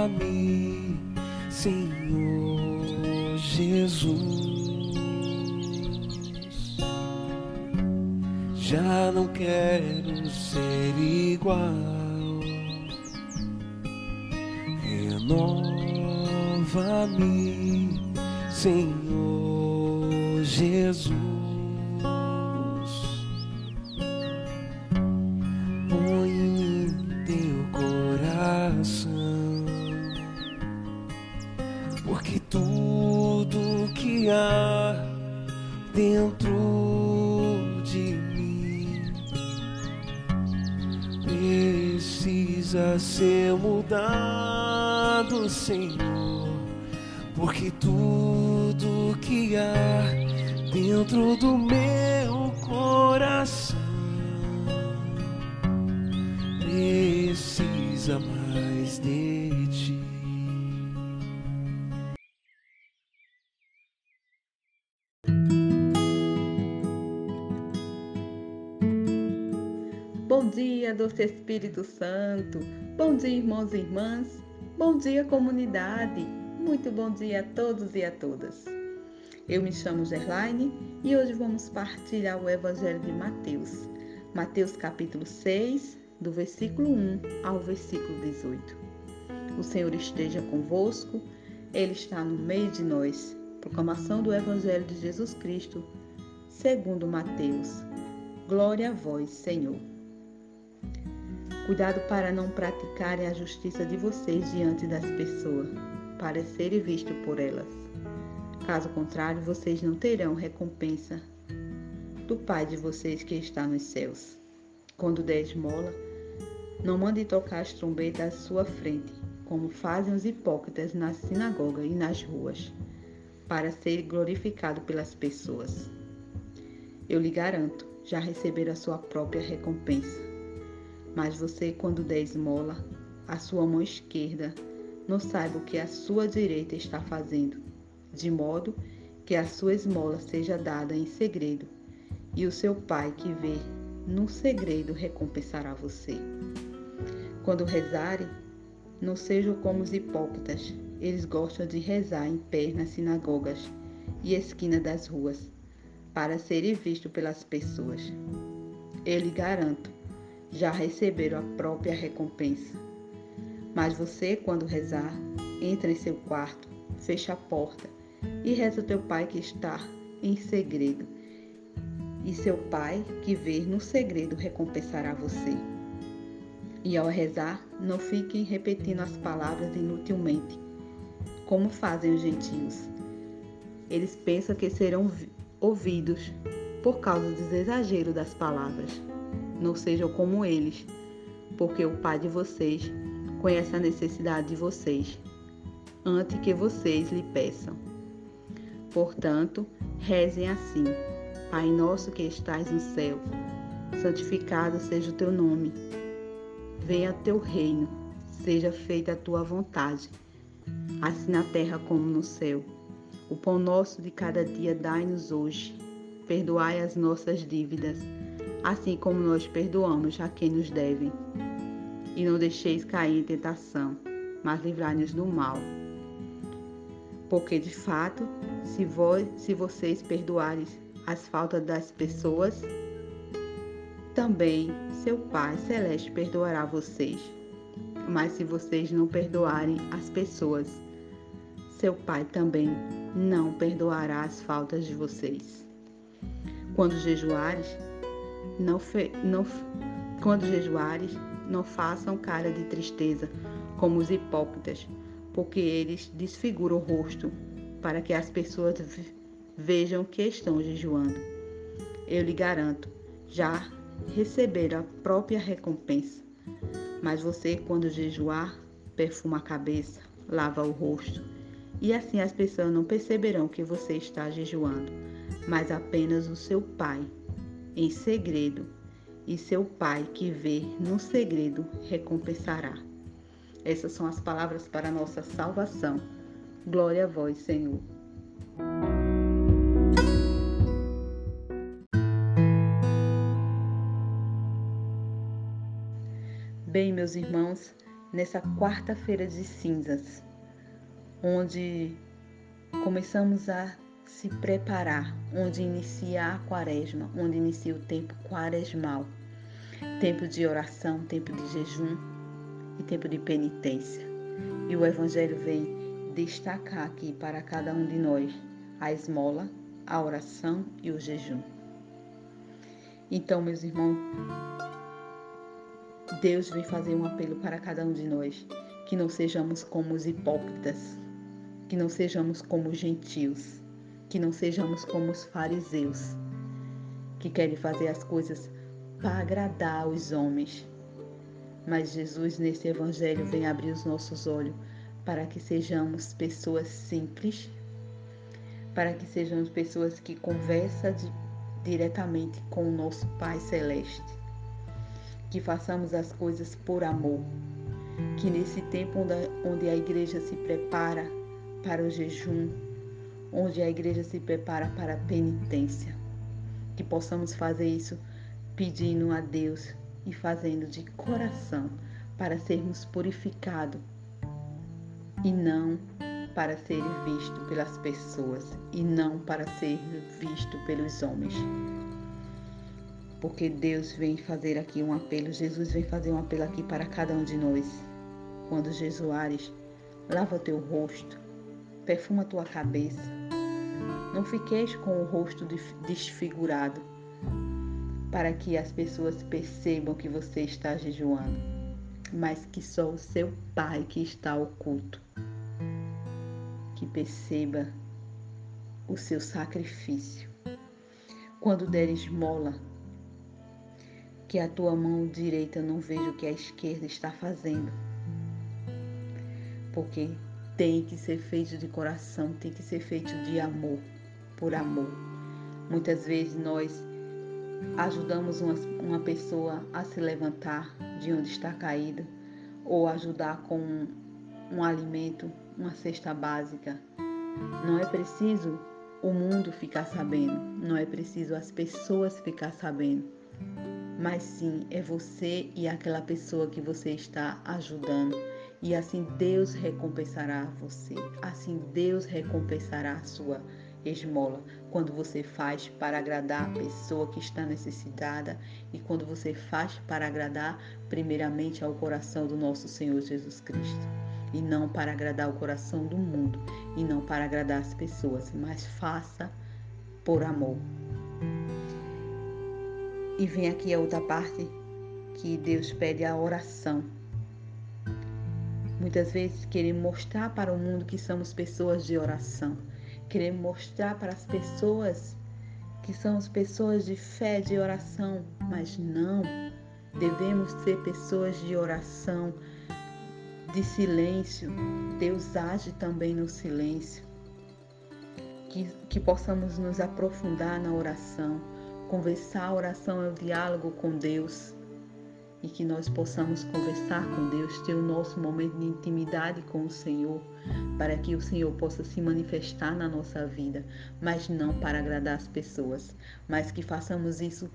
Renova-me, Senhor Jesus. Já não quero ser igual. Renova-me, Senhor Jesus. Ser mudado, Senhor, porque tudo que há dentro do meu coração precisa mais de ti. Dia, doce Espírito Santo. Bom dia, irmãos e irmãs. Bom dia, comunidade. Muito bom dia a todos e a todas. Eu me chamo Gerlaine e hoje vamos partilhar o Evangelho de Mateus. Mateus capítulo 6, do versículo 1 ao versículo 18. O Senhor esteja convosco, Ele está no meio de nós. Proclamação do Evangelho de Jesus Cristo, segundo Mateus. Glória a vós, Senhor. Cuidado para não praticarem a justiça de vocês diante das pessoas, para serem vistos por elas. Caso contrário, vocês não terão recompensa do Pai de vocês que está nos céus. Quando der esmola, não mande tocar as trombetas à sua frente, como fazem os hipócritas na sinagoga e nas ruas, para ser glorificado pelas pessoas. Eu lhe garanto, já receberam a sua própria recompensa. Mas você, quando der esmola, a sua mão esquerda não saiba o que a sua direita está fazendo, de modo que a sua esmola seja dada em segredo, e o seu Pai que vê no segredo recompensará você. Quando rezarem, não sejam como os hipócritas, eles gostam de rezar em pé nas sinagogas e esquinas das ruas, para serem vistos pelas pessoas. Eu lhe garanto já receberam a própria recompensa. Mas você, quando rezar, entra em seu quarto, fecha a porta e reza teu pai que está em segredo. E seu pai, que vê no segredo, recompensará você. E ao rezar, não fiquem repetindo as palavras inutilmente, como fazem os gentios. Eles pensam que serão ouvidos por causa do exagero das palavras não sejam como eles, porque o Pai de vocês conhece a necessidade de vocês, antes que vocês lhe peçam. Portanto, rezem assim: Pai nosso que estás no céu, santificado seja o teu nome. Venha teu reino, seja feita a tua vontade, assim na terra como no céu. O pão nosso de cada dia dai-nos hoje. Perdoai as nossas dívidas assim como nós perdoamos a quem nos devem. E não deixeis cair em tentação, mas livrai-nos do mal. Porque de fato, se, se vocês perdoarem as faltas das pessoas, também seu Pai Celeste perdoará vocês. Mas se vocês não perdoarem as pessoas, seu Pai também não perdoará as faltas de vocês. Quando jejuares, não, fe, não quando jejuares, não façam cara de tristeza, como os hipócritas, porque eles desfiguram o rosto, para que as pessoas vejam que estão jejuando. Eu lhe garanto, já receberam a própria recompensa. Mas você, quando jejuar, perfuma a cabeça, lava o rosto, e assim as pessoas não perceberão que você está jejuando, mas apenas o seu Pai em segredo, e seu Pai que vê no segredo recompensará. Essas são as palavras para a nossa salvação. Glória a vós, Senhor. Bem, meus irmãos, nessa quarta-feira de cinzas, onde começamos a se preparar, onde inicia a quaresma, onde inicia o tempo quaresmal, tempo de oração, tempo de jejum e tempo de penitência. E o Evangelho vem destacar aqui para cada um de nós a esmola, a oração e o jejum. Então, meus irmãos, Deus vem fazer um apelo para cada um de nós, que não sejamos como os hipócritas, que não sejamos como os gentios, que não sejamos como os fariseus, que querem fazer as coisas para agradar os homens. Mas Jesus, nesse evangelho, vem abrir os nossos olhos para que sejamos pessoas simples, para que sejamos pessoas que conversam diretamente com o nosso Pai Celeste que façamos as coisas por amor, que nesse tempo onde a igreja se prepara para o jejum, onde a igreja se prepara para a penitência, que possamos fazer isso pedindo a Deus e fazendo de coração para sermos purificados e não para ser visto pelas pessoas e não para ser visto pelos homens porque Deus vem fazer aqui um apelo, Jesus vem fazer um apelo aqui para cada um de nós. Quando jesuares, lava teu rosto, perfuma tua cabeça. Não fiqueis com o rosto desfigurado, para que as pessoas percebam que você está jejuando, mas que só o seu Pai que está oculto, que perceba o seu sacrifício. Quando der esmola, que a tua mão direita não veja o que a esquerda está fazendo. Porque tem que ser feito de coração, tem que ser feito de amor, por amor. Muitas vezes nós ajudamos uma, uma pessoa a se levantar de onde está caída, ou ajudar com um, um alimento, uma cesta básica. Não é preciso o mundo ficar sabendo, não é preciso as pessoas ficar sabendo mas sim é você e aquela pessoa que você está ajudando. E assim Deus recompensará você. Assim Deus recompensará a sua esmola. Quando você faz para agradar a pessoa que está necessitada e quando você faz para agradar primeiramente ao coração do nosso Senhor Jesus Cristo. E não para agradar o coração do mundo e não para agradar as pessoas, mas faça por amor. E vem aqui a outra parte que Deus pede a oração. Muitas vezes queremos mostrar para o mundo que somos pessoas de oração. Queremos mostrar para as pessoas que somos pessoas de fé, de oração, mas não. Devemos ser pessoas de oração, de silêncio. Deus age também no silêncio. Que, que possamos nos aprofundar na oração Conversar, a oração é o diálogo com Deus e que nós possamos conversar com Deus, ter o nosso momento de intimidade com o Senhor, para que o Senhor possa se manifestar na nossa vida, mas não para agradar as pessoas, mas que façamos isso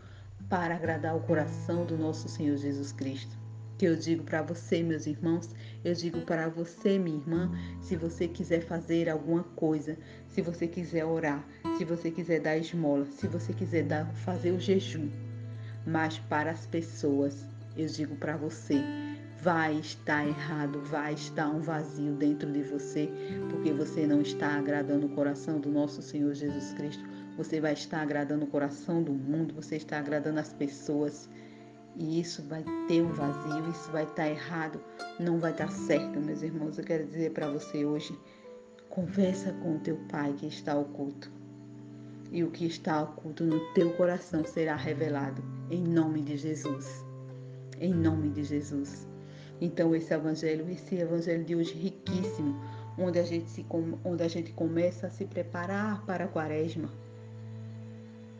para agradar o coração do nosso Senhor Jesus Cristo. Que eu digo para você, meus irmãos, eu digo para você, minha irmã, se você quiser fazer alguma coisa, se você quiser orar, se você quiser dar esmola, se você quiser dar, fazer o jejum, mas para as pessoas, eu digo para você, vai estar errado, vai estar um vazio dentro de você, porque você não está agradando o coração do nosso Senhor Jesus Cristo. Você vai estar agradando o coração do mundo, você está agradando as pessoas. E isso vai ter um vazio, isso vai estar errado, não vai estar certo, meus irmãos. Eu quero dizer para você hoje: conversa com o teu Pai que está oculto. E o que está oculto no teu coração será revelado em nome de Jesus. Em nome de Jesus. Então esse evangelho, esse evangelho de hoje riquíssimo, onde a gente se onde a gente começa a se preparar para a quaresma,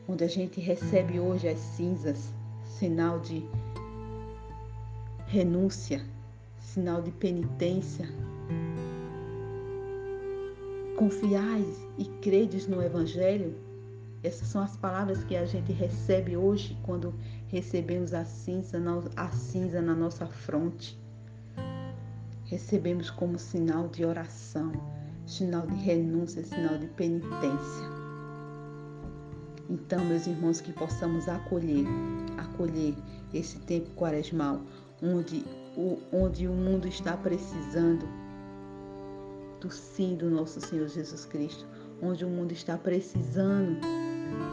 onde a gente recebe hoje as cinzas sinal de renúncia, sinal de penitência. Confiais e credes no Evangelho. Essas são as palavras que a gente recebe hoje quando recebemos a cinza, a cinza na nossa fronte, recebemos como sinal de oração, sinal de renúncia, sinal de penitência. Então, meus irmãos, que possamos acolher, acolher esse tempo quaresmal, onde o, onde o mundo está precisando do sim do nosso Senhor Jesus Cristo, onde o mundo está precisando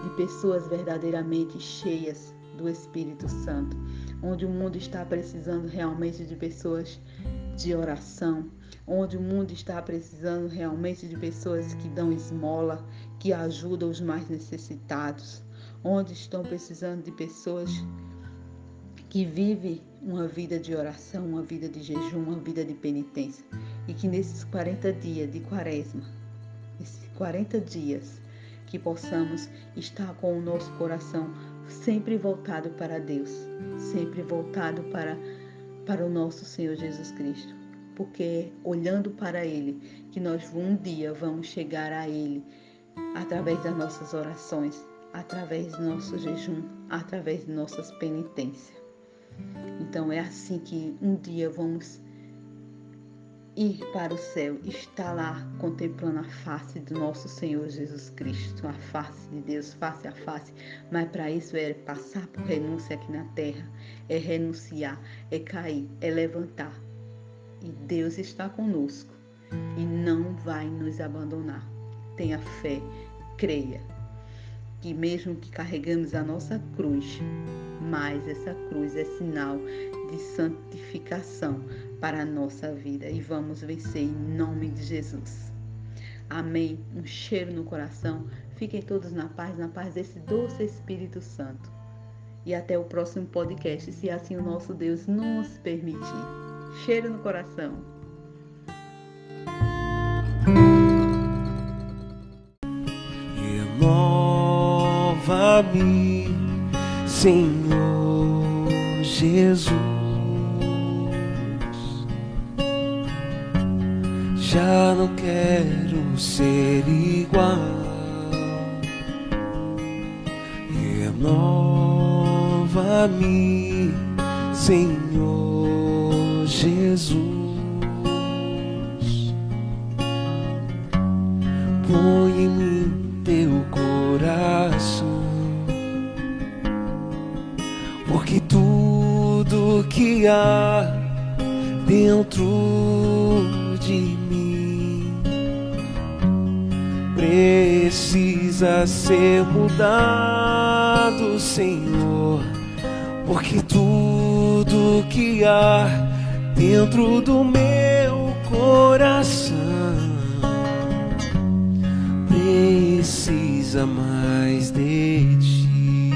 de pessoas verdadeiramente cheias do Espírito Santo, onde o mundo está precisando realmente de pessoas de oração, onde o mundo está precisando realmente de pessoas que dão esmola, que ajudam os mais necessitados, onde estão precisando de pessoas que vivem uma vida de oração, uma vida de jejum, uma vida de penitência. E que nesses 40 dias de quaresma, esses 40 dias, que possamos estar com o nosso coração sempre voltado para Deus, sempre voltado para, para o nosso Senhor Jesus Cristo. Porque é olhando para Ele que nós um dia vamos chegar a Ele através das nossas orações, através do nosso jejum, através de nossas penitências. Então é assim que um dia vamos ir para o céu, estar lá contemplando a face do nosso Senhor Jesus Cristo, a face de Deus, face a face. Mas para isso é passar por renúncia aqui na terra, é renunciar, é cair, é levantar. E Deus está conosco e não vai nos abandonar. Tenha fé, creia que mesmo que carregamos a nossa cruz, mas essa cruz é sinal de santificação para a nossa vida e vamos vencer em nome de Jesus. Amém. Um cheiro no coração. Fiquem todos na paz, na paz desse doce Espírito Santo. E até o próximo podcast, se assim o nosso Deus nos permitir. Cheiro no coração. Renova-me, Senhor Jesus. Já não quero ser igual. Renova-me, Senhor Jesus. Põe em mim teu coração, porque tudo que há dentro de mim precisa ser mudado, Senhor, porque tudo que há dentro do meu coração precisa mais de ti.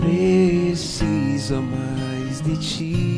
Precisa mais de ti.